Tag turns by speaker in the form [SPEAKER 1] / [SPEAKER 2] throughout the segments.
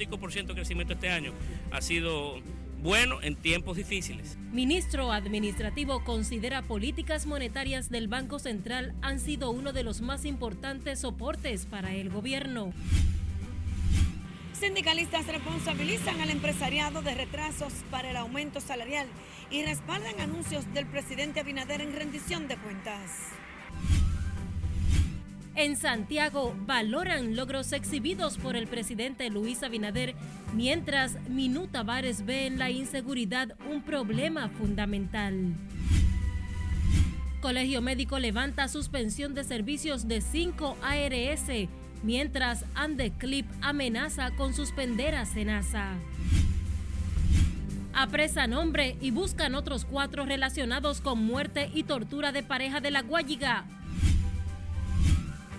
[SPEAKER 1] 5% de crecimiento este año ha sido bueno en tiempos difíciles.
[SPEAKER 2] Ministro Administrativo considera políticas monetarias del Banco Central han sido uno de los más importantes soportes para el gobierno.
[SPEAKER 3] Sindicalistas responsabilizan al empresariado de retrasos para el aumento salarial y respaldan anuncios del presidente Abinader en rendición de cuentas.
[SPEAKER 2] En Santiago valoran logros exhibidos por el presidente Luis Abinader, mientras Minuta Vares ve en la inseguridad un problema fundamental. Colegio Médico levanta suspensión de servicios de 5 ARS, mientras Andeclip amenaza con suspender a Senasa. Apresan hombre y buscan otros cuatro relacionados con muerte y tortura de pareja de la Guayiga.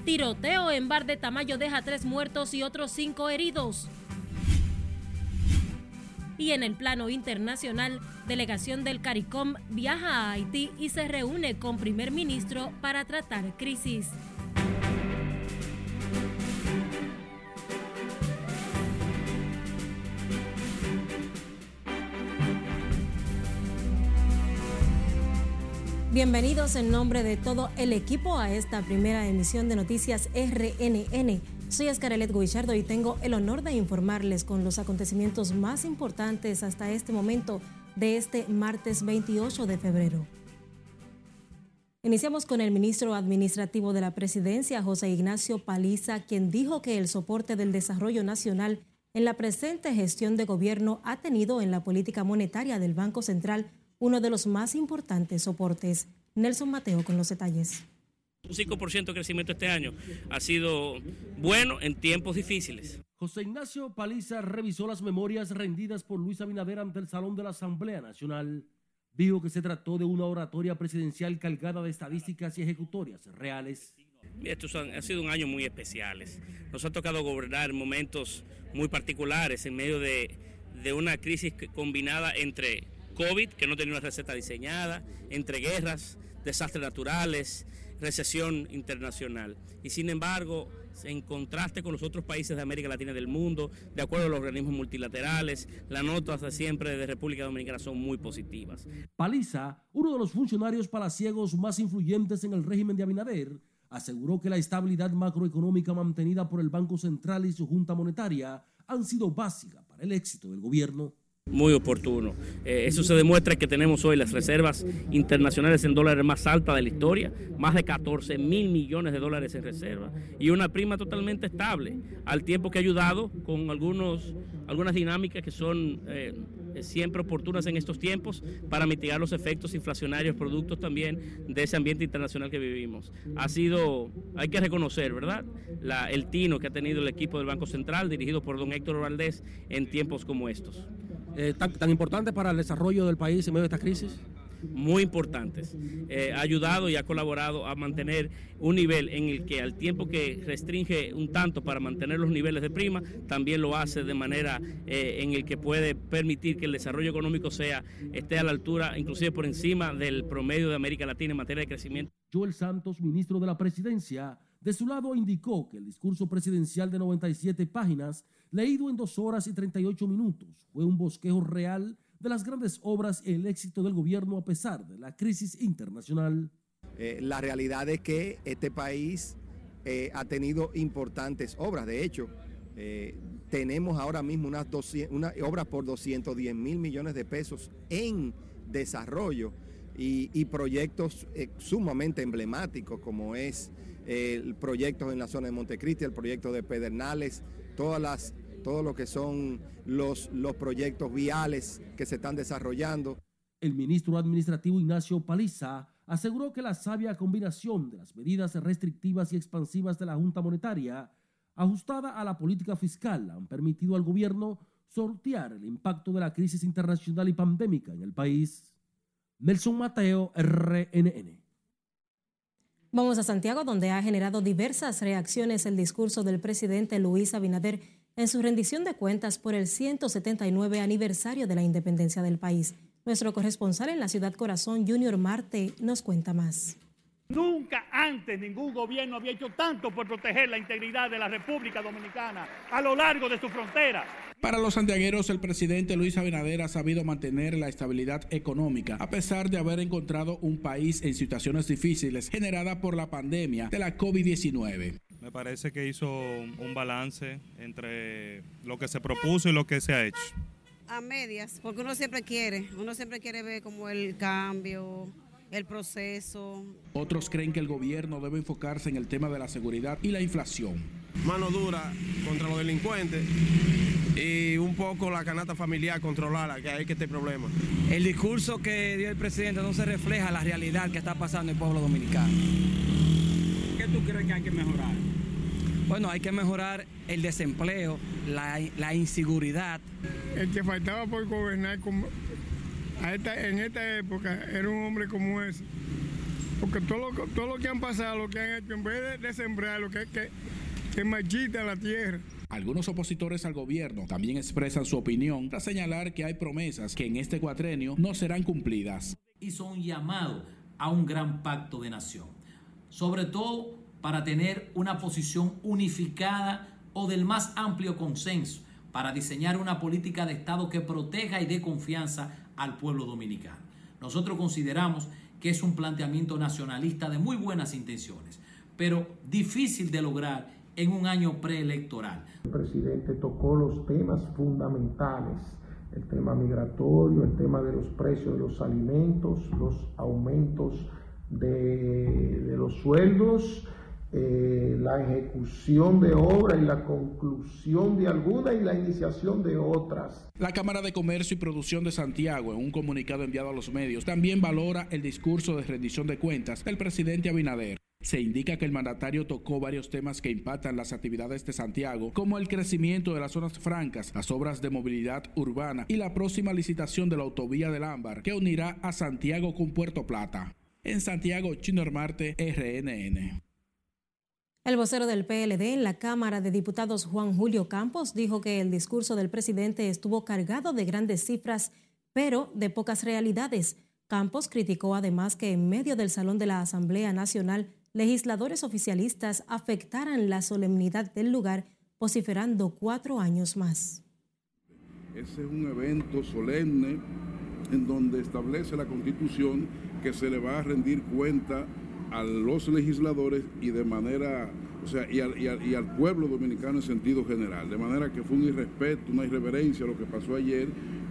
[SPEAKER 2] Tiroteo en bar de Tamayo deja tres muertos y otros cinco heridos. Y en el plano internacional, delegación del CARICOM viaja a Haití y se reúne con primer ministro para tratar crisis. Bienvenidos en nombre de todo el equipo a esta primera emisión de Noticias RNN. Soy Escarelet Guichardo y tengo el honor de informarles con los acontecimientos más importantes hasta este momento de este martes 28 de febrero. Iniciamos con el ministro administrativo de la presidencia, José Ignacio Paliza, quien dijo que el soporte del desarrollo nacional en la presente gestión de gobierno ha tenido en la política monetaria del Banco Central uno de los más importantes soportes. Nelson Mateo con los detalles.
[SPEAKER 1] Un 5% de crecimiento este año ha sido bueno en tiempos difíciles.
[SPEAKER 4] José Ignacio Paliza revisó las memorias rendidas por Luis Abinader ante el Salón de la Asamblea Nacional. Dijo que se trató de una oratoria presidencial cargada de estadísticas y ejecutorias reales.
[SPEAKER 1] Estos han, sido un año muy especiales. Nos ha tocado gobernar momentos muy particulares en medio de, de una crisis combinada entre COVID, que no tenía una receta diseñada, entre guerras, desastres naturales, recesión internacional. Y sin embargo, en contraste con los otros países de América Latina y del mundo, de acuerdo a los organismos multilaterales, las notas de siempre de República Dominicana son muy positivas.
[SPEAKER 4] Paliza, uno de los funcionarios palaciegos más influyentes en el régimen de Abinader, aseguró que la estabilidad macroeconómica mantenida por el Banco Central y su Junta Monetaria han sido básicas para el éxito del gobierno
[SPEAKER 1] muy oportuno. Eh, eso se demuestra que tenemos hoy las reservas internacionales en dólares más altas de la historia, más de 14 mil millones de dólares en reserva y una prima totalmente estable, al tiempo que ha ayudado con algunos, algunas dinámicas que son eh, siempre oportunas en estos tiempos para mitigar los efectos inflacionarios, productos también de ese ambiente internacional que vivimos. Ha sido, hay que reconocer, ¿verdad?, La, el tino que ha tenido el equipo del Banco Central, dirigido por don Héctor Valdés, en tiempos como estos.
[SPEAKER 4] Eh, tan, tan importante para el desarrollo del país en medio de esta crisis?
[SPEAKER 1] muy importantes. Eh, ha ayudado y ha colaborado a mantener un nivel en el que al tiempo que restringe un tanto para mantener los niveles de prima, también lo hace de manera eh, en el que puede permitir que el desarrollo económico sea esté a la altura, inclusive por encima del promedio de América Latina en materia de crecimiento.
[SPEAKER 4] Joel Santos, ministro de la Presidencia, de su lado indicó que el discurso presidencial de 97 páginas leído en dos horas y 38 minutos. Fue un bosquejo real de las grandes obras y el éxito del gobierno a pesar de la crisis internacional.
[SPEAKER 5] Eh, la realidad es que este país eh, ha tenido importantes obras. De hecho, eh, tenemos ahora mismo unas, obras por 210 mil millones de pesos en desarrollo y, y proyectos sumamente emblemáticos como es el proyecto en la zona de Montecristi, el proyecto de Pedernales, todas las todo lo que son los, los proyectos viales que se están desarrollando.
[SPEAKER 4] El ministro administrativo Ignacio Paliza aseguró que la sabia combinación de las medidas restrictivas y expansivas de la Junta Monetaria, ajustada a la política fiscal, han permitido al gobierno sortear el impacto de la crisis internacional y pandémica en el país. Nelson Mateo, RNN.
[SPEAKER 2] Vamos a Santiago, donde ha generado diversas reacciones el discurso del presidente Luis Abinader en su rendición de cuentas por el 179 aniversario de la independencia del país. Nuestro corresponsal en la ciudad corazón, Junior Marte, nos cuenta más.
[SPEAKER 6] Nunca antes ningún gobierno había hecho tanto por proteger la integridad de la República Dominicana a lo largo de su frontera.
[SPEAKER 7] Para los santiagueros, el presidente Luis Abinader ha sabido mantener la estabilidad económica, a pesar de haber encontrado un país en situaciones difíciles generadas por la pandemia de la COVID-19.
[SPEAKER 8] Me parece que hizo un balance entre lo que se propuso y lo que se ha hecho.
[SPEAKER 9] A medias, porque uno siempre quiere, uno siempre quiere ver como el cambio, el proceso.
[SPEAKER 7] Otros creen que el gobierno debe enfocarse en el tema de la seguridad y la inflación.
[SPEAKER 10] Mano dura contra los delincuentes y un poco la canasta familiar controlarla, que hay que este problema.
[SPEAKER 11] El discurso que dio el presidente no se refleja la realidad que está pasando en el pueblo dominicano.
[SPEAKER 12] ¿Qué tú crees que hay que mejorar?
[SPEAKER 11] Bueno, hay que mejorar el desempleo, la, la inseguridad.
[SPEAKER 13] El que faltaba por gobernar como en esta época era un hombre como ese. Porque todo lo, todo lo que han pasado, lo que han hecho, en vez de, sembrar, lo que es que, que marchita la tierra.
[SPEAKER 7] Algunos opositores al gobierno también expresan su opinión tras señalar que hay promesas que en este cuatrenio no serán cumplidas.
[SPEAKER 14] Hizo un llamado a un gran pacto de nación, sobre todo para tener una posición unificada o del más amplio consenso, para diseñar una política de Estado que proteja y dé confianza al pueblo dominicano. Nosotros consideramos que es un planteamiento nacionalista de muy buenas intenciones, pero difícil de lograr en un año preelectoral.
[SPEAKER 15] El presidente tocó los temas fundamentales, el tema migratorio, el tema de los precios de los alimentos, los aumentos de, los sueldos, eh, la ejecución de obras y la conclusión de algunas y la iniciación de otras.
[SPEAKER 7] La Cámara de Comercio y Producción de Santiago, en un comunicado enviado a los medios, también valora el discurso de rendición de cuentas del presidente Abinader. Se indica que el mandatario tocó varios temas que impactan las actividades de Santiago, como el crecimiento de las zonas francas, las obras de movilidad urbana y la próxima licitación de la autovía del Ámbar, que unirá a Santiago con Puerto Plata. En Santiago, Chino Marte, RNN.
[SPEAKER 2] El vocero del PLD en la Cámara de Diputados, Juan Julio Campos, dijo que el discurso del presidente estuvo cargado de grandes cifras, pero de pocas realidades. Campos criticó además que en medio del Salón de la Asamblea Nacional, legisladores oficialistas afectaran la solemnidad del lugar, vociferando cuatro años más.
[SPEAKER 16] Ese es un evento solemne en donde establece la Constitución que se le va a rendir cuenta a los legisladores y de manera, o sea, y al, pueblo dominicano en sentido general. De manera que fue un irrespeto, una irreverencia lo que pasó ayer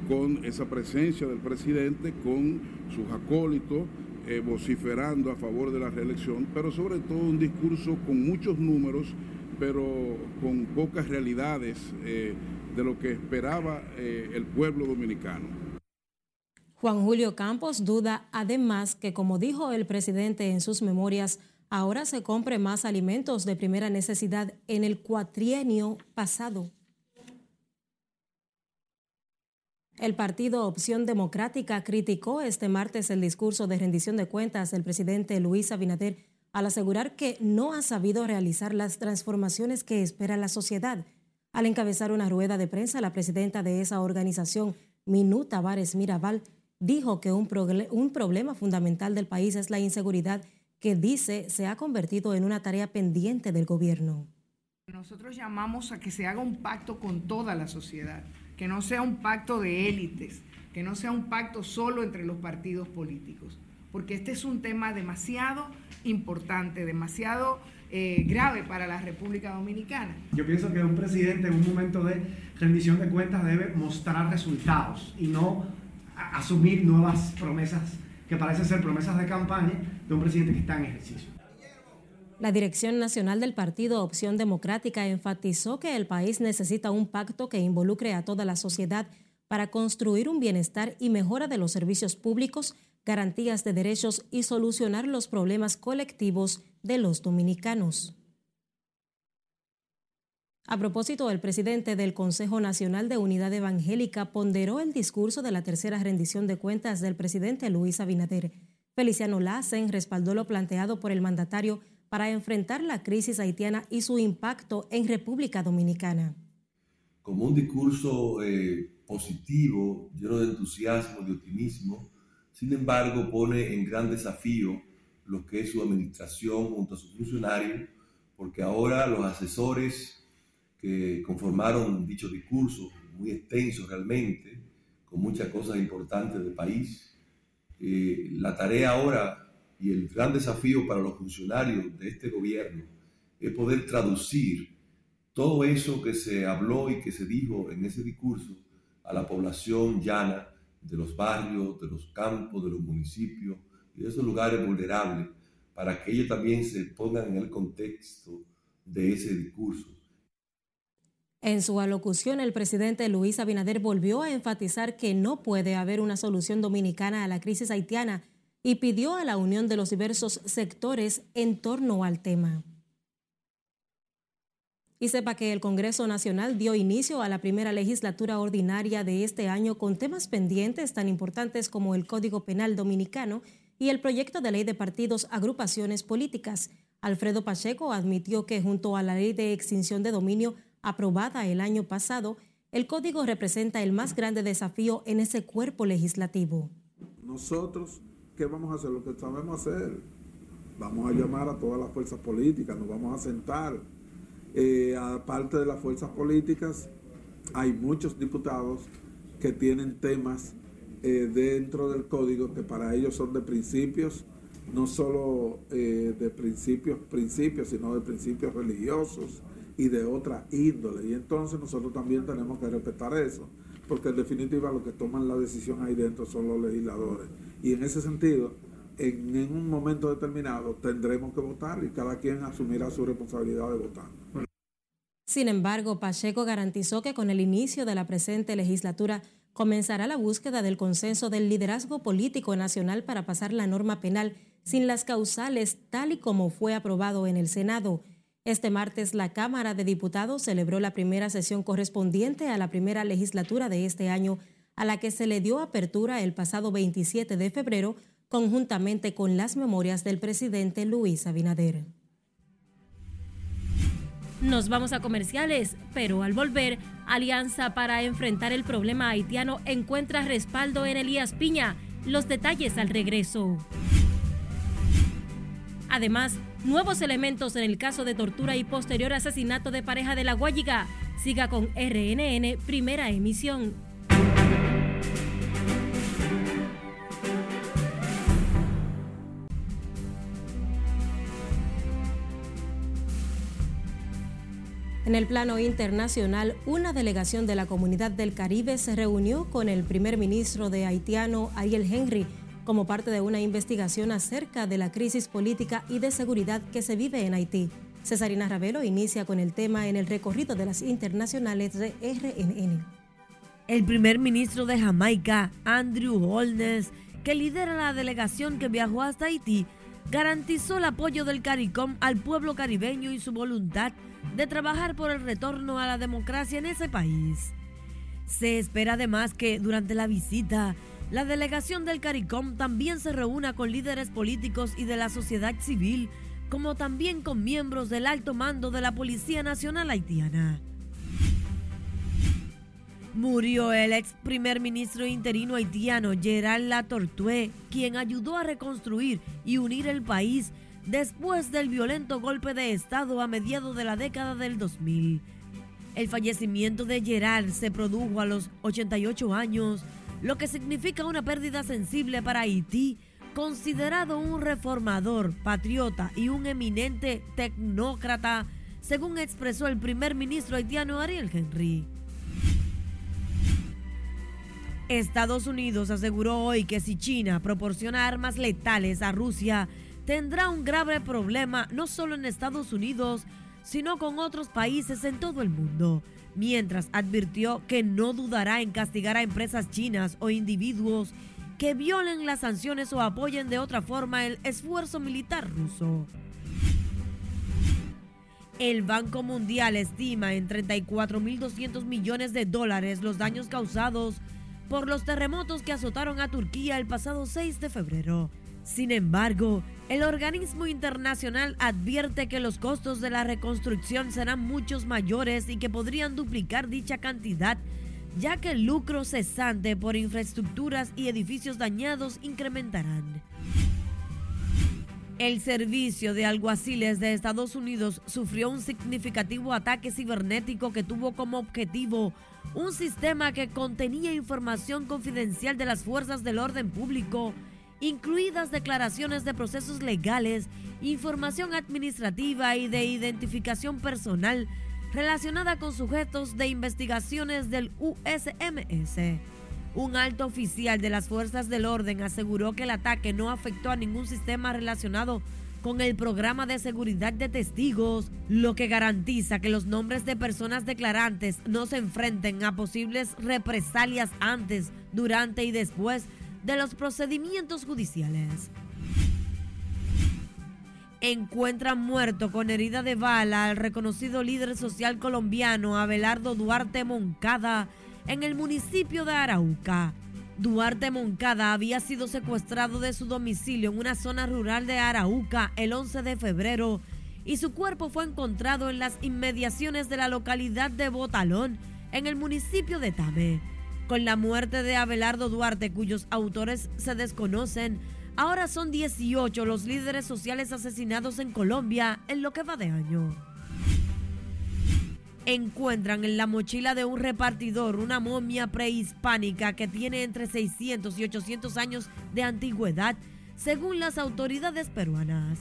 [SPEAKER 16] con esa presencia del presidente, con sus acólitos, eh, vociferando a favor de la reelección, pero sobre todo un discurso con muchos números, pero con pocas realidades eh, de lo que esperaba eh, el pueblo dominicano.
[SPEAKER 2] Juan Julio Campos duda además que, como dijo el presidente en sus memorias, ahora se compre más alimentos de primera necesidad en el cuatrienio pasado. El partido Opción Democrática criticó este martes el discurso de rendición de cuentas del presidente Luis Abinader al asegurar que no ha sabido realizar las transformaciones que espera la sociedad. Al encabezar una rueda de prensa, la presidenta de esa organización, Minuta Tavares Mirabal, dijo que un, un problema fundamental del país es la inseguridad que dice se ha convertido en una tarea pendiente del gobierno.
[SPEAKER 17] Nosotros llamamos a que se haga un pacto con toda la sociedad, que no sea un pacto de élites, que no sea un pacto solo entre los partidos políticos, porque este es un tema demasiado importante, demasiado eh, grave para la República Dominicana.
[SPEAKER 18] Yo pienso que un presidente en un momento de rendición de cuentas debe mostrar resultados y no asumir nuevas promesas que parecen ser promesas de campaña de un presidente que está en ejercicio.
[SPEAKER 2] La Dirección Nacional del Partido Opción Democrática enfatizó que el país necesita un pacto que involucre a toda la sociedad para construir un bienestar y mejora de los servicios públicos, garantías de derechos y solucionar los problemas colectivos de los dominicanos. A propósito, el presidente del Consejo Nacional de Unidad Evangélica ponderó el discurso de la tercera rendición de cuentas del presidente Luis Abinader. Feliciano Lassen respaldó lo planteado por el mandatario para enfrentar la crisis haitiana y su impacto en República Dominicana.
[SPEAKER 19] Como un discurso eh, positivo, lleno de entusiasmo, de optimismo, sin embargo pone en gran desafío lo que es su administración junto a sus funcionarios, porque ahora los asesores que conformaron dicho discurso, muy extenso realmente, con muchas cosas importantes del país, eh, la tarea ahora y el gran desafío para los funcionarios de este gobierno es poder traducir todo eso que se habló y que se dijo en ese discurso a la población llana de los barrios, de los campos, de los municipios y de esos lugares vulnerables, para que ellos también se pongan en el contexto de ese discurso.
[SPEAKER 2] En su alocución, el presidente Luis Abinader volvió a enfatizar que no puede haber una solución dominicana a la crisis haitiana y pidió a la unión de los diversos sectores en torno al tema. Y sepa que el Congreso Nacional dio inicio a la primera legislatura ordinaria de este año con temas pendientes tan importantes como el Código Penal Dominicano y el proyecto de ley de partidos agrupaciones políticas. Alfredo Pacheco admitió que junto a la ley de extinción de dominio aprobada el año pasado, el código representa el más grande desafío en ese cuerpo legislativo.
[SPEAKER 20] Nosotros, ¿qué vamos a hacer? Lo que sabemos hacer. Vamos a llamar a todas las fuerzas políticas, nos vamos a sentar eh, aparte de las fuerzas políticas, hay muchos diputados que tienen temas eh, dentro del código que para ellos son de principios, no solo eh, de principios, principios, sino de principios religiosos y de otra índole. Y entonces nosotros también tenemos que respetar eso, porque en definitiva lo que toman la decisión ahí dentro son los legisladores. Y en ese sentido, en, un momento determinado tendremos que votar y cada quien asumirá su responsabilidad de votar.
[SPEAKER 2] Sin embargo, Pacheco garantizó que con el inicio de la presente legislatura comenzará la búsqueda del consenso del liderazgo político nacional para pasar la norma penal sin las causales tal y como fue aprobado en el Senado. Este martes la Cámara de Diputados celebró la primera sesión correspondiente a la primera legislatura de este año, a la que se le dio apertura el pasado 27 de febrero conjuntamente con las memorias del presidente Luis Abinader. Nos vamos a comerciales, pero al volver, Alianza para enfrentar el problema haitiano encuentra respaldo en Elías Piña. Los detalles al regreso. Además, nuevos elementos en el caso de tortura y posterior asesinato de pareja de la Guayiga. Siga con RNN, primera emisión. En el plano internacional, una delegación de la Comunidad del Caribe se reunió con el primer ministro de haitiano Ariel Henry como parte de una investigación acerca de la crisis política y de seguridad que se vive en Haití. Cesarina Ravelo inicia con el tema en el recorrido de las internacionales de RNN.
[SPEAKER 21] El primer ministro de Jamaica, Andrew Holness, que lidera la delegación que viajó hasta Haití, garantizó el apoyo del CARICOM al pueblo caribeño y su voluntad de trabajar por el retorno a la democracia en ese país. Se espera además que durante la visita, la delegación del CARICOM también se reúna con líderes políticos y de la sociedad civil, como también con miembros del alto mando de la Policía Nacional Haitiana. Murió el ex primer ministro interino haitiano Gerald Latortue, quien ayudó a reconstruir y unir el país después del violento golpe de Estado a mediados de la década del 2000. El fallecimiento de Gerard se produjo a los 88 años, lo que significa una pérdida sensible para Haití, considerado un reformador, patriota y un eminente tecnócrata, según expresó el primer ministro haitiano Ariel Henry. Estados Unidos aseguró hoy que si China proporciona armas letales a Rusia, tendrá un grave problema no solo en Estados Unidos, sino con otros países en todo el mundo, mientras advirtió que no dudará en castigar a empresas chinas o individuos que violen las sanciones o apoyen de otra forma el esfuerzo militar ruso. El Banco Mundial estima en 34.200 millones de dólares los daños causados por los terremotos que azotaron a Turquía el pasado 6 de febrero. Sin embargo, el organismo internacional advierte que los costos de la reconstrucción serán muchos mayores y que podrían duplicar dicha cantidad, ya que el lucro cesante por infraestructuras y edificios dañados incrementarán. El servicio de alguaciles de Estados Unidos sufrió un significativo ataque cibernético que tuvo como objetivo un sistema que contenía información confidencial de las fuerzas del orden público, incluidas declaraciones de procesos legales, información administrativa y de identificación personal relacionada con sujetos de investigaciones del USMS. Un alto oficial de las fuerzas del orden aseguró que el ataque no afectó a ningún sistema relacionado con el programa de seguridad de testigos, lo que garantiza que los nombres de personas declarantes no se enfrenten a posibles represalias antes, durante y después de los procedimientos judiciales. Encuentran muerto con herida de bala al reconocido líder social colombiano Abelardo Duarte Moncada en el municipio de Arauca. Duarte Moncada había sido secuestrado de su domicilio en una zona rural de Arauca el 11 de febrero y su cuerpo fue encontrado en las inmediaciones de la localidad de Botalón, en el municipio de Tame. Con la muerte de Abelardo Duarte, cuyos autores se desconocen, ahora son 18 los líderes sociales asesinados en Colombia en lo que va de año encuentran en la mochila de un repartidor una momia prehispánica que tiene entre 600 y 800 años de antigüedad, según las autoridades peruanas.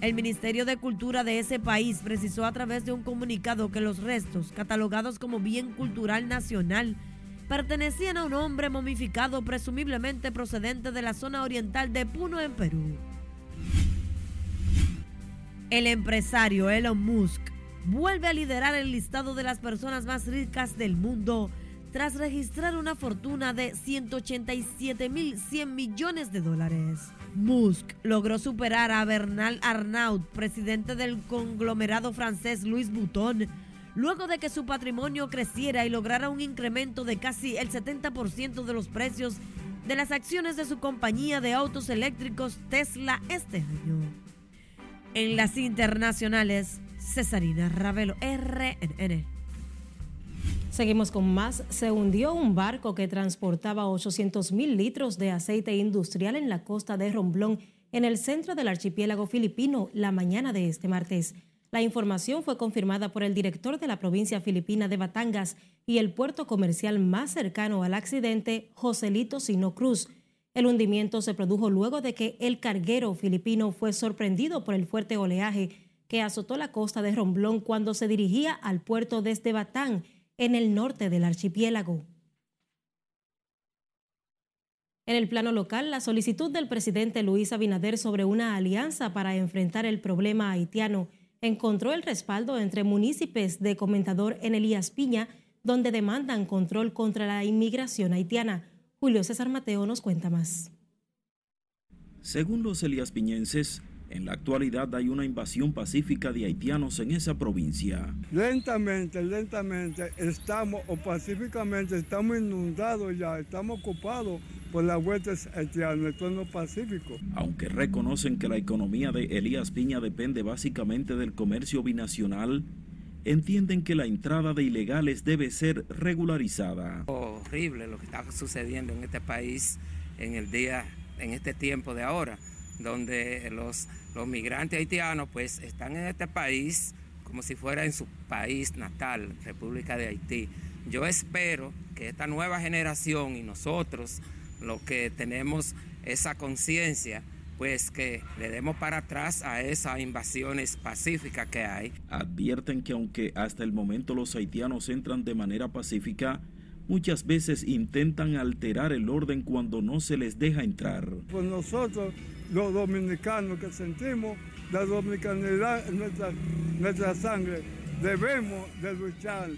[SPEAKER 21] El Ministerio de Cultura de ese país precisó a través de un comunicado que los restos, catalogados como bien cultural nacional, pertenecían a un hombre momificado presumiblemente procedente de la zona oriental de Puno en Perú. El empresario Elon Musk vuelve a liderar el listado de las personas más ricas del mundo tras registrar una fortuna de 187.100 millones de dólares. Musk logró superar a Bernal Arnault, presidente del conglomerado francés Louis Vuitton, luego de que su patrimonio creciera y lograra un incremento de casi el 70% de los precios de las acciones de su compañía de autos eléctricos Tesla este año. En las internacionales, Cesarina Ravelo, RNN.
[SPEAKER 2] Seguimos con más. Se hundió un barco que transportaba 800 mil litros de aceite industrial en la costa de Romblón, en el centro del archipiélago filipino, la mañana de este martes. La información fue confirmada por el director de la provincia filipina de Batangas y el puerto comercial más cercano al accidente, Joselito Sino Cruz. El hundimiento se produjo luego de que el carguero filipino fue sorprendido por el fuerte oleaje que azotó la costa de Romblón cuando se dirigía al puerto desde Batán, en el norte del archipiélago. En el plano local, la solicitud del presidente Luis Abinader sobre una alianza para enfrentar el problema haitiano encontró el respaldo entre municipios de comentador en Elías Piña, donde demandan control contra la inmigración haitiana. Julio César Mateo nos cuenta más.
[SPEAKER 22] Según los Elías Piñenses, en la actualidad hay una invasión pacífica de haitianos en esa provincia.
[SPEAKER 13] Lentamente, lentamente estamos, o pacíficamente estamos inundados ya, estamos ocupados por las vueltas haitianas, esto no pacífico.
[SPEAKER 22] Aunque reconocen que la economía de Elías Piña depende básicamente del comercio binacional, entienden que la entrada de ilegales debe ser regularizada.
[SPEAKER 23] Horrible lo que está sucediendo en este país en el día, en este tiempo de ahora donde los, los migrantes haitianos pues están en este país como si fuera en su país natal, República de Haití. Yo espero que esta nueva generación y nosotros, los que tenemos esa conciencia, pues que le demos para atrás a esas invasiones pacíficas que hay.
[SPEAKER 22] Advierten que aunque hasta el momento los haitianos entran de manera pacífica, muchas veces intentan alterar el orden cuando no se les deja entrar.
[SPEAKER 13] Pues nosotros los dominicanos que sentimos la dominicanidad en nuestra, nuestra sangre. Debemos de luchar,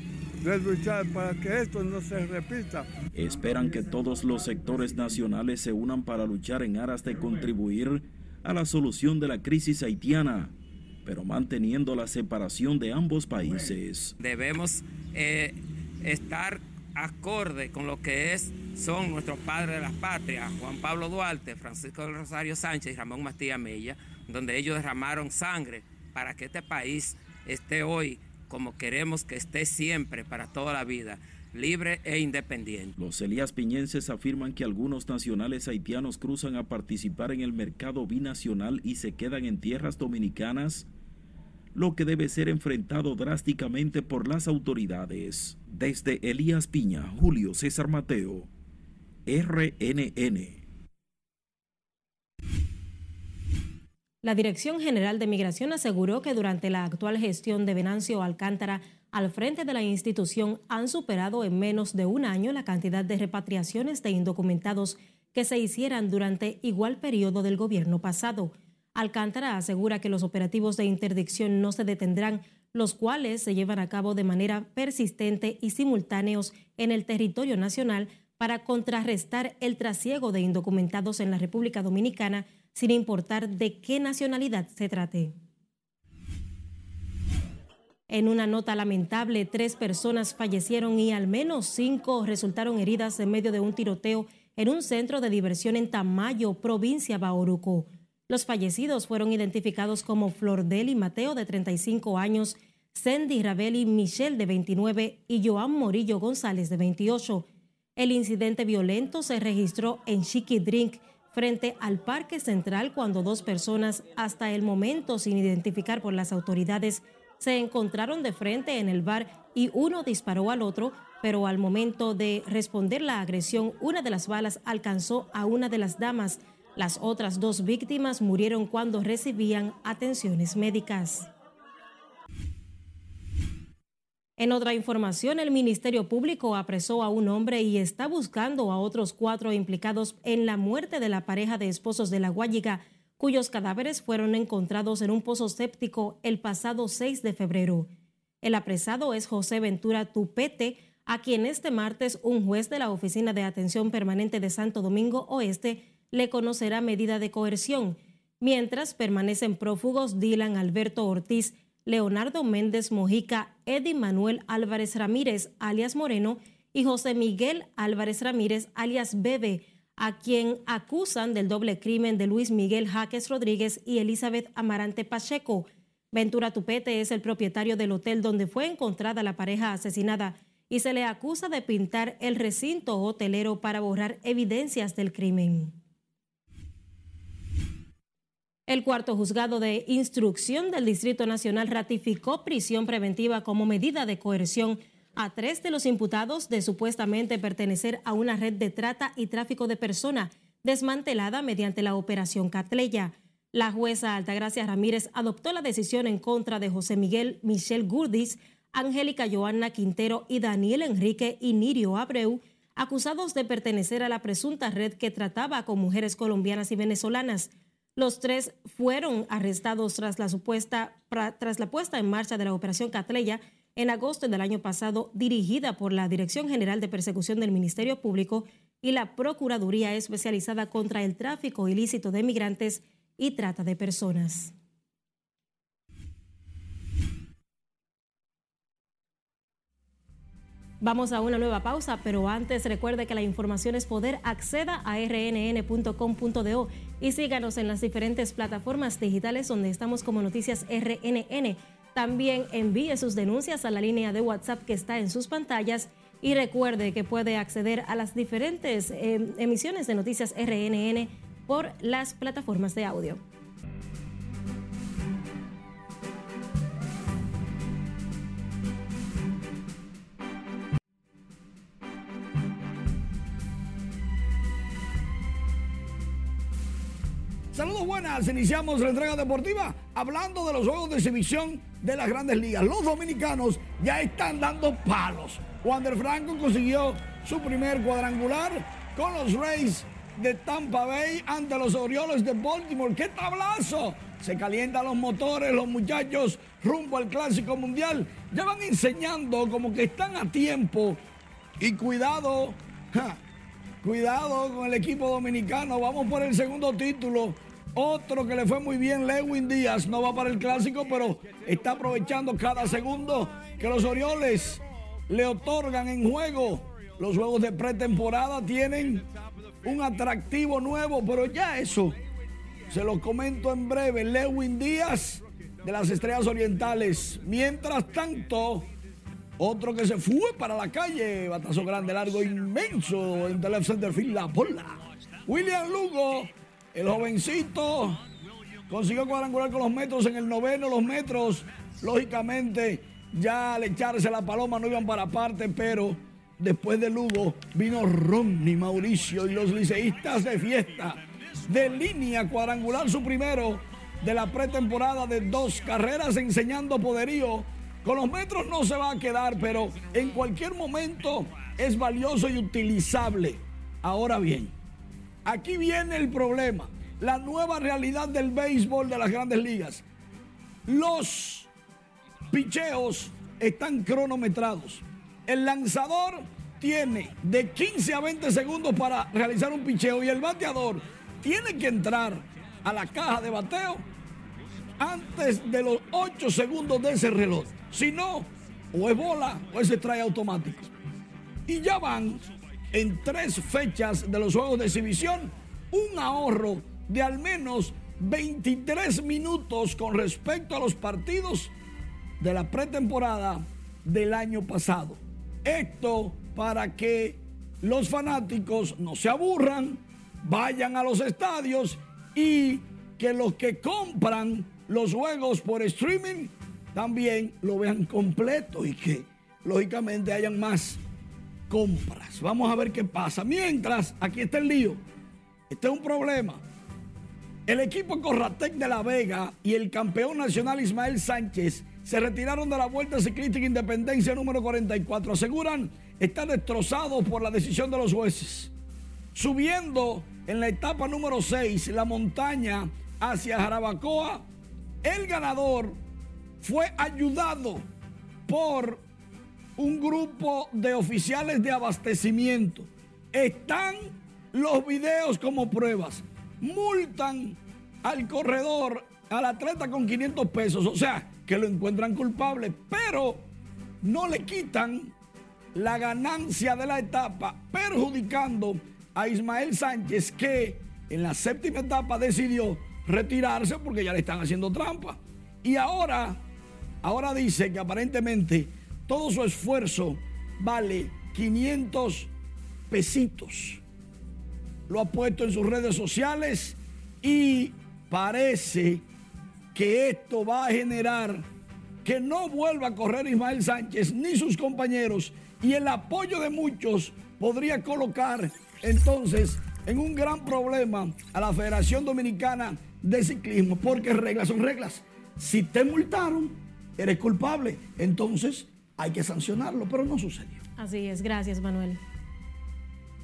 [SPEAKER 13] de luchar para que esto no se repita.
[SPEAKER 22] Esperan que todos los sectores nacionales se unan para luchar en aras de contribuir a la solución de la crisis haitiana, pero manteniendo la separación de ambos países.
[SPEAKER 23] Debemos eh, estar acorde con lo que es, son nuestros padres de las patrias, Juan Pablo Duarte, Francisco del Rosario Sánchez y Ramón Mastilla Mella, donde ellos derramaron sangre para que este país esté hoy como queremos que esté siempre para toda la vida. libre e independiente.
[SPEAKER 22] Los Elías Piñenses afirman que algunos nacionales haitianos cruzan a participar en el mercado binacional y se quedan en tierras dominicanas, lo que debe ser enfrentado drásticamente por las autoridades. Desde Elías Piña, Julio César Mateo, RNN.
[SPEAKER 2] La Dirección General de Migración aseguró que durante la actual gestión de Venancio Alcántara al frente de la institución han superado en menos de un año la cantidad de repatriaciones de indocumentados que se hicieran durante igual periodo del gobierno pasado. Alcántara asegura que los operativos de interdicción no se detendrán, los cuales se llevan a cabo de manera persistente y simultáneos en el territorio nacional para contrarrestar el trasiego de indocumentados en la República Dominicana sin importar de qué nacionalidad se trate. En una nota lamentable, tres personas fallecieron y al menos cinco resultaron heridas en medio de un tiroteo en un centro de diversión en Tamayo, provincia Bauruco. Los fallecidos fueron identificados como Flordeli Mateo, de 35 años, Sandy Ravelli Michelle, de 29, y Joan Morillo González, de 28. El incidente violento se registró en Chiqui Drink, frente al Parque Central cuando dos personas, hasta el momento sin identificar por las autoridades, se encontraron de frente en el bar y uno disparó al otro, pero al momento de responder la agresión, una de las balas alcanzó a una de las damas. Las otras dos víctimas murieron cuando recibían atenciones médicas. En otra información, el Ministerio Público apresó a un hombre y está buscando a otros cuatro implicados en la muerte de la pareja de esposos de La Guayiga, cuyos cadáveres fueron encontrados en un pozo séptico el pasado 6 de febrero. El apresado es José Ventura Tupete, a quien este martes un juez de la Oficina de Atención Permanente de Santo Domingo Oeste le conocerá medida de coerción, mientras permanecen prófugos Dylan Alberto Ortiz, Leonardo Méndez Mojica, Eddie Manuel Álvarez Ramírez, alias Moreno, y José Miguel Álvarez Ramírez, alias Bebe, a quien acusan del doble crimen de Luis Miguel Jaques Rodríguez y Elizabeth Amarante Pacheco. Ventura Tupete es el propietario del hotel donde fue encontrada la pareja asesinada y se le acusa de pintar el recinto hotelero para borrar evidencias del crimen. El cuarto juzgado de instrucción del Distrito Nacional ratificó prisión preventiva como medida de coerción a tres de los imputados de supuestamente pertenecer a una red de trata y tráfico de personas desmantelada mediante la operación Catleya. La jueza Altagracia Ramírez adoptó la decisión en contra de José Miguel Michel Gurdis, Angélica Joanna Quintero y Daniel Enrique Inirio Abreu, acusados de pertenecer a la presunta red que trataba con mujeres colombianas y venezolanas. Los tres fueron arrestados tras la supuesta tras la puesta en marcha de la operación Catleya en agosto del año pasado, dirigida por la Dirección General de Persecución del Ministerio Público y la Procuraduría especializada contra el tráfico ilícito de migrantes y trata de personas. Vamos a una nueva pausa, pero antes recuerde que la información es poder. Acceda a rnn.com.do y síganos en las diferentes plataformas digitales donde estamos como Noticias RNN. También envíe sus denuncias a la línea de WhatsApp que está en sus pantallas y recuerde que puede acceder a las diferentes eh, emisiones de Noticias RNN por las plataformas de audio.
[SPEAKER 24] Iniciamos la entrega deportiva hablando de los juegos de exhibición de las grandes ligas. Los dominicanos ya están dando palos. Wander Franco consiguió su primer cuadrangular con los Rays de Tampa Bay ante los Orioles de Baltimore. ¡Qué tablazo! Se calientan los motores, los muchachos rumbo al Clásico Mundial. Ya van enseñando como que están a tiempo. Y cuidado, cuidado con el equipo dominicano. Vamos por el segundo título otro que le fue muy bien, Lewin Díaz, no va para el clásico, pero está aprovechando cada segundo que los Orioles le otorgan en juego. Los juegos de pretemporada tienen un atractivo nuevo, pero ya eso se lo comento en breve. Lewin Díaz de las Estrellas Orientales. Mientras tanto, Otro que se fue para la calle, batazo grande, largo, inmenso, en el left center field, la bola. William Lugo, el jovencito, consiguió cuadrangular con los metros en el noveno, los metros, lógicamente, ya al echarse la paloma no iban para parte, pero después de Lugo vino Ronnie Mauricio y los liceístas de fiesta. De línea cuadrangular su primero de la pretemporada de dos carreras enseñando poderío con los metros no se va a quedar, pero en cualquier momento es valioso y utilizable. Ahora bien, aquí viene el problema, la nueva realidad del béisbol de las grandes ligas. Los picheos están cronometrados. El lanzador tiene de 15 a 20 segundos para realizar un picheo y el bateador tiene que entrar a la caja de bateo antes de los 8 segundos de ese reloj. Si no, o es bola o es trae automático. Y ya van en tres fechas de los juegos de exhibición un ahorro de al menos 23 minutos con respecto a los partidos de la pretemporada del año pasado. Esto para que los fanáticos no se aburran, vayan a los estadios y que los que compran los juegos por streaming también lo vean completo y que lógicamente hayan más compras. Vamos a ver qué pasa. Mientras, aquí está el lío. Este es un problema. El equipo Corratec de La Vega y el campeón nacional Ismael Sánchez se retiraron de la Vuelta Ciclística Independencia número 44. Aseguran estar destrozados por la decisión de los jueces. Subiendo en la etapa número 6, la montaña hacia Jarabacoa, el ganador fue ayudado por un grupo de oficiales de abastecimiento. Están los videos como pruebas. Multan al corredor, al atleta con 500 pesos. O sea, que lo encuentran culpable, pero no le quitan la ganancia de la etapa, perjudicando a Ismael Sánchez, que en la séptima etapa decidió retirarse porque ya le están haciendo trampa. Y ahora Ahora dice que aparentemente todo su esfuerzo vale 500 pesitos. Lo ha puesto en sus redes sociales y parece que esto va a generar que no vuelva a correr Ismael Sánchez ni sus compañeros y el apoyo de muchos podría colocar entonces en un gran problema a la Federación Dominicana de Ciclismo, porque reglas son reglas. Si te multaron, eres culpable, entonces hay que sancionarlo, pero no sucedió.
[SPEAKER 2] Así es, gracias Manuel.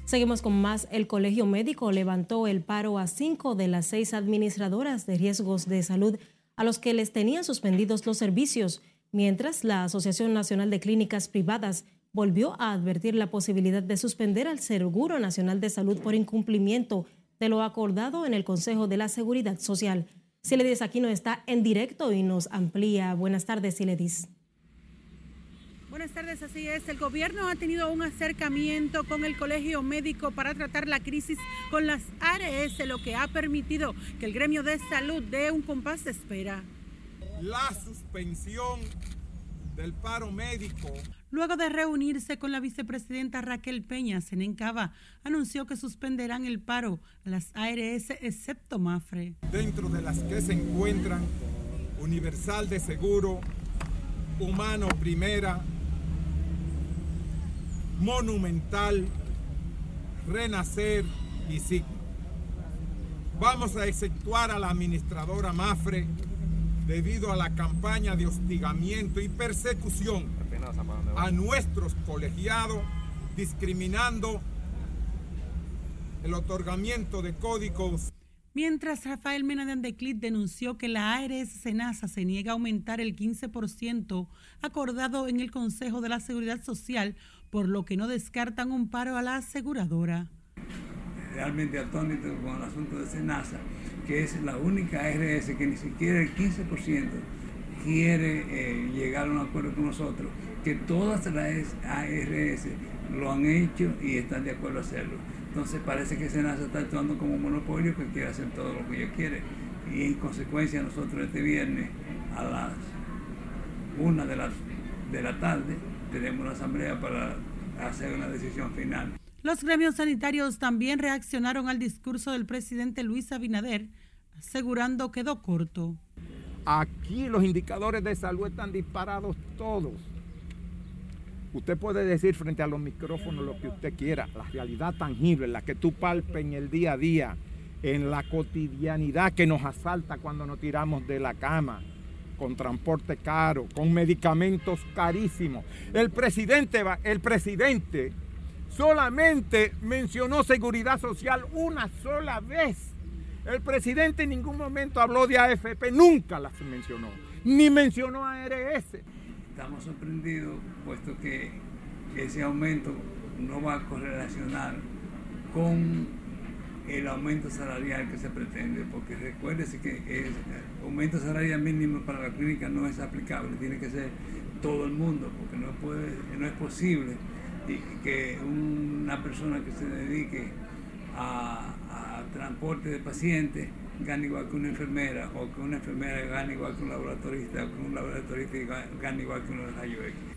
[SPEAKER 2] Seguimos con más. El Colegio Médico levantó el paro a cinco de las seis administradoras de riesgos de salud a los que les tenían suspendidos los servicios, mientras la Asociación Nacional de Clínicas Privadas volvió a advertir la posibilidad de suspender al Seguro Nacional de Salud por incumplimiento de lo acordado en el Consejo de la Seguridad Social. Siledis Aquino está en directo y nos amplía. Buenas tardes, Siledis.
[SPEAKER 25] Buenas tardes, así es. El gobierno ha tenido un acercamiento con el colegio médico para tratar la crisis con las ARS, lo que ha permitido que el gremio de salud dé un compás de espera.
[SPEAKER 26] La suspensión del paro médico
[SPEAKER 25] Luego de reunirse con la vicepresidenta Raquel Peña, Senencaba anunció que suspenderán el paro a las ARS excepto Mafre.
[SPEAKER 26] Dentro de las que se encuentran Universal de Seguro, Humano Primera, Monumental, Renacer y Signo. Vamos a exceptuar a la administradora Mafre debido a la campaña de hostigamiento y persecución a nuestros colegiados, discriminando el otorgamiento de códigos.
[SPEAKER 25] Mientras Rafael Mena de Andeclit denunció que la ARS Senasa se niega a aumentar el 15% acordado en el Consejo de la Seguridad Social, por lo que no descartan un paro a la aseguradora.
[SPEAKER 27] Realmente atónito con el asunto de Senasa, que es la única ARS que ni siquiera el 15% quiere eh, llegar a un acuerdo con nosotros que todas las ARS lo han hecho y están de acuerdo a hacerlo. Entonces parece que Senasa está actuando como un monopolio que quiere hacer todo lo que ella quiere. Y en consecuencia nosotros este viernes a las una de, las, de la tarde tenemos la asamblea para hacer una decisión final.
[SPEAKER 25] Los gremios sanitarios también reaccionaron al discurso del presidente Luis Abinader, asegurando quedó corto.
[SPEAKER 28] Aquí los indicadores de salud están disparados todos. Usted puede decir frente a los micrófonos lo que usted quiera, la realidad tangible, la que tú palpes en el día a día, en la cotidianidad que nos asalta cuando nos tiramos de la cama, con transporte caro, con medicamentos carísimos. El presidente, el presidente solamente mencionó seguridad social una sola vez. El presidente en ningún momento habló de AFP, nunca las mencionó, ni mencionó a ARS.
[SPEAKER 27] Estamos sorprendidos puesto que ese aumento no va a correlacionar con el aumento salarial que se pretende, porque recuérdese que el aumento salarial mínimo para la clínica no es aplicable, tiene que ser todo el mundo, porque no, puede, no es posible que una persona que se dedique a, transporte de pacientes gane igual que una enfermera, o que una enfermera gane igual que un laboratorista, o que un laboratorista gane igual que un rayo X.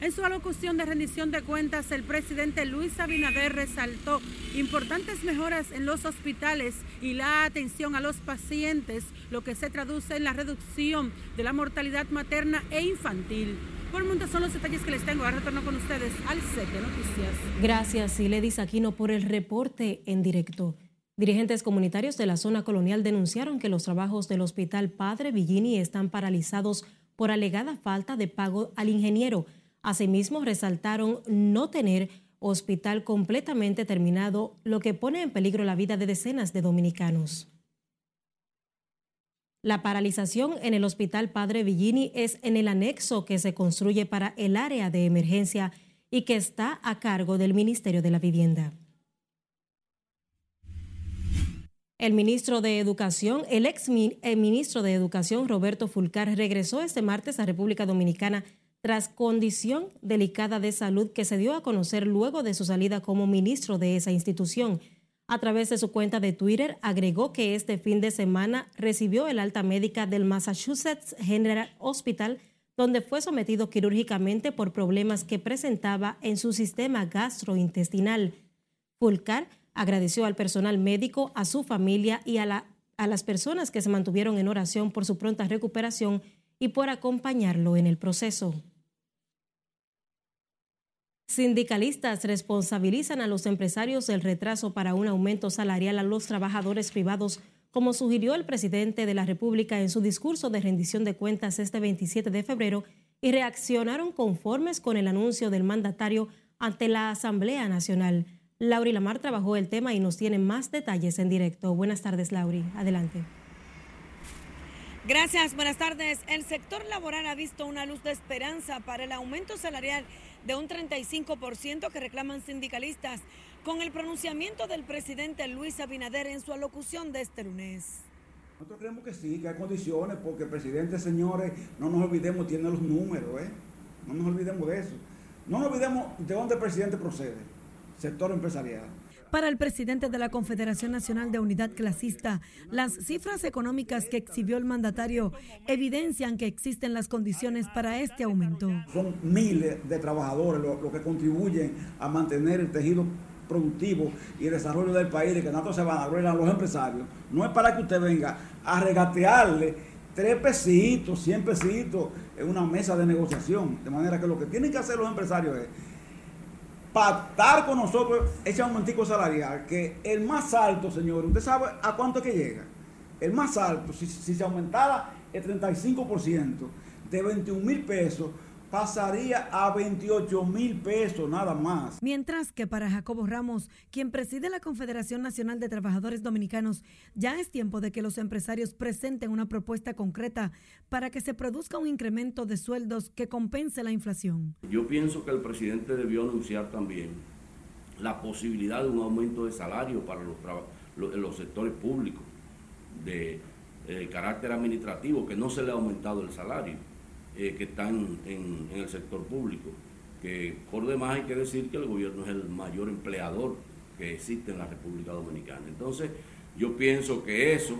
[SPEAKER 25] En su alocución de rendición de cuentas, el presidente Luis Abinader resaltó importantes mejoras en los hospitales y la atención a los pacientes, lo que se traduce en la reducción de la mortalidad materna e infantil. Por el momento son los detalles que les tengo. Ahora retorno con ustedes al set noticias.
[SPEAKER 2] Gracias, Siledis Aquino, por el reporte en directo. Dirigentes comunitarios de la zona colonial denunciaron que los trabajos del Hospital Padre Villini están paralizados por alegada falta de pago al ingeniero. Asimismo, resaltaron no tener hospital completamente terminado, lo que pone en peligro la vida de decenas de dominicanos. La paralización en el Hospital Padre Villini es en el anexo que se construye para el área de emergencia y que está a cargo del Ministerio de la Vivienda. El ministro de Educación, el ex ministro de Educación, Roberto Fulcar, regresó este martes a República Dominicana tras condición delicada de salud que se dio a conocer luego de su salida como ministro de esa institución. A través de su cuenta de Twitter agregó que este fin de semana recibió el alta médica del Massachusetts General Hospital, donde fue sometido quirúrgicamente por problemas que presentaba en su sistema gastrointestinal. Fulcar agradeció al personal médico, a su familia y a, a las personas que se mantuvieron en oración por su pronta recuperación y por acompañarlo en el proceso. Sindicalistas responsabilizan a los empresarios del retraso para un aumento salarial a los trabajadores privados, como sugirió el presidente de la República en su discurso de rendición de cuentas este 27 de febrero, y reaccionaron conformes con el anuncio del mandatario ante la Asamblea Nacional. Lauri Lamar trabajó el tema y nos tiene más detalles en directo. Buenas tardes, Lauri. Adelante.
[SPEAKER 21] Gracias, buenas tardes. El sector laboral ha visto una luz de esperanza para el aumento salarial de un 35% que reclaman sindicalistas con el pronunciamiento del presidente Luis Abinader en su alocución de este lunes.
[SPEAKER 29] Nosotros creemos que sí, que hay condiciones, porque el presidente, señores, no nos olvidemos, tiene los números, ¿eh? No nos olvidemos de eso. No nos olvidemos de dónde el presidente procede, sector empresarial.
[SPEAKER 21] Para el presidente de la Confederación Nacional de Unidad Clasista, las cifras económicas que exhibió el mandatario evidencian que existen las condiciones para este aumento.
[SPEAKER 29] Son miles de trabajadores los que contribuyen a mantener el tejido productivo y el desarrollo del país, de que tanto se van a a los empresarios. No es para que usted venga a regatearle tres pesitos, cien pesitos en una mesa de negociación. De manera que lo que tienen que hacer los empresarios es pactar con nosotros ese aumentico salarial, que el más alto, señor, ¿usted sabe a cuánto que llega? El más alto, si, si se aumentara el 35% de 21 mil pesos, pasaría a 28 mil pesos nada más.
[SPEAKER 21] Mientras que para Jacobo Ramos, quien preside la Confederación Nacional de Trabajadores Dominicanos, ya es tiempo de que los empresarios presenten una propuesta concreta para que se produzca un incremento de sueldos que compense la inflación.
[SPEAKER 30] Yo pienso que el presidente debió anunciar también la posibilidad de un aumento de salario para los, los, sectores públicos de eh, carácter administrativo, que no se le ha aumentado el salario eh, que están en, el sector público. Que por demás hay que decir que el gobierno es el mayor empleador que existe en la República Dominicana. Entonces, yo pienso que eso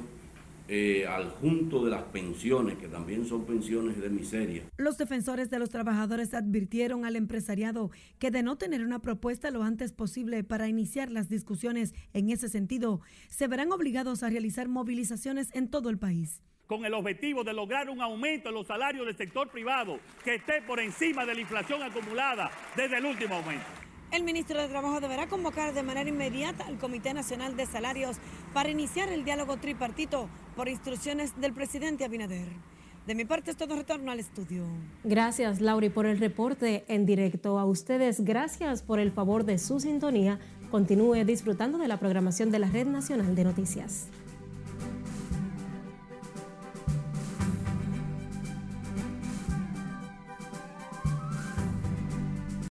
[SPEAKER 30] eh, al junto de las pensiones, que también son pensiones de miseria.
[SPEAKER 31] Los defensores de los trabajadores advirtieron al empresariado que de no tener una propuesta lo antes posible para iniciar las discusiones en ese sentido, se verán obligados a realizar movilizaciones en todo el país
[SPEAKER 32] con el objetivo de lograr un aumento en los salarios del sector privado que esté por encima de la inflación acumulada desde el último aumento.
[SPEAKER 31] El ministro de Trabajo deberá convocar de manera inmediata al Comité Nacional de Salarios para iniciar el diálogo tripartito por instrucciones del presidente Abinader. De mi parte es todo retorno al estudio.
[SPEAKER 2] Gracias, Lauri, por el reporte en directo. A ustedes, gracias por el favor de su sintonía. Continúe disfrutando de la programación de la Red Nacional de Noticias.